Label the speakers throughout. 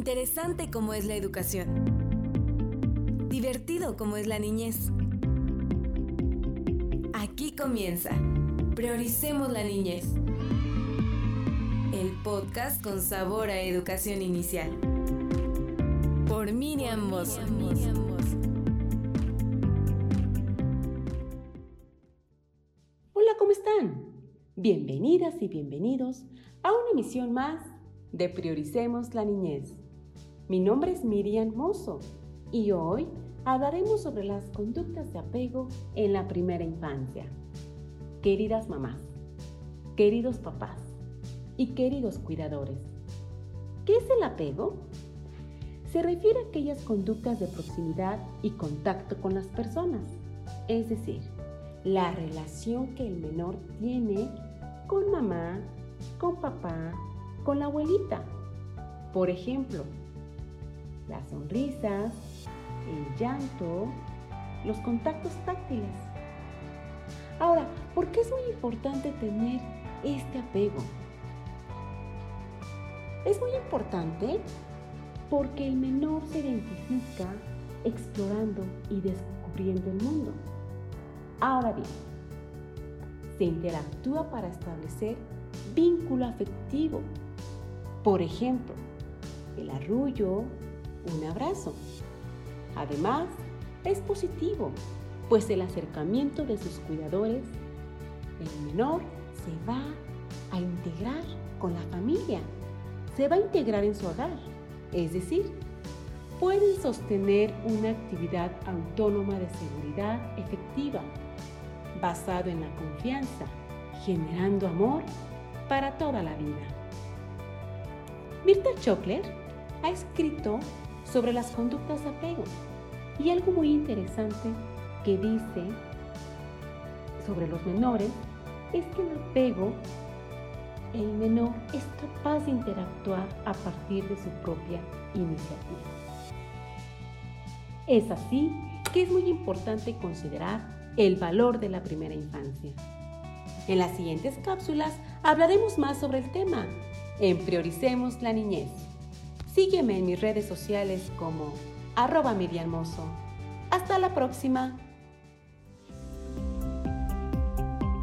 Speaker 1: Interesante como es la educación. Divertido como es la niñez. Aquí comienza. Prioricemos la niñez. El podcast con sabor a educación inicial. Por Miriam Mosso.
Speaker 2: Hola, ¿cómo están? Bienvenidas y bienvenidos a una emisión más de Prioricemos la Niñez. Mi nombre es Miriam Mozo y hoy hablaremos sobre las conductas de apego en la primera infancia. Queridas mamás, queridos papás y queridos cuidadores, ¿qué es el apego? Se refiere a aquellas conductas de proximidad y contacto con las personas, es decir, la relación que el menor tiene con mamá, con papá, con la abuelita. Por ejemplo, las sonrisas, el llanto, los contactos táctiles. Ahora, ¿por qué es muy importante tener este apego? Es muy importante porque el menor se identifica explorando y descubriendo el mundo. Ahora bien, se interactúa para establecer vínculo afectivo por ejemplo, el arrullo, un abrazo. Además, es positivo, pues el acercamiento de sus cuidadores, el menor se va a integrar con la familia, se va a integrar en su hogar, es decir, pueden sostener una actividad autónoma de seguridad efectiva, basado en la confianza, generando amor para toda la vida. Mirta Chockler ha escrito sobre las conductas de apego y algo muy interesante que dice sobre los menores es que en apego el menor es capaz de interactuar a partir de su propia iniciativa. Es así que es muy importante considerar el valor de la primera infancia. En las siguientes cápsulas hablaremos más sobre el tema en Prioricemos la Niñez. Sígueme en mis redes sociales como arroba Hermoso. Hasta la próxima.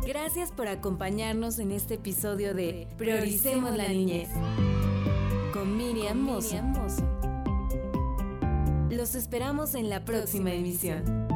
Speaker 1: Gracias por acompañarnos en este episodio de Prioricemos la Niñez con Miriam Mozo. Los esperamos en la próxima emisión.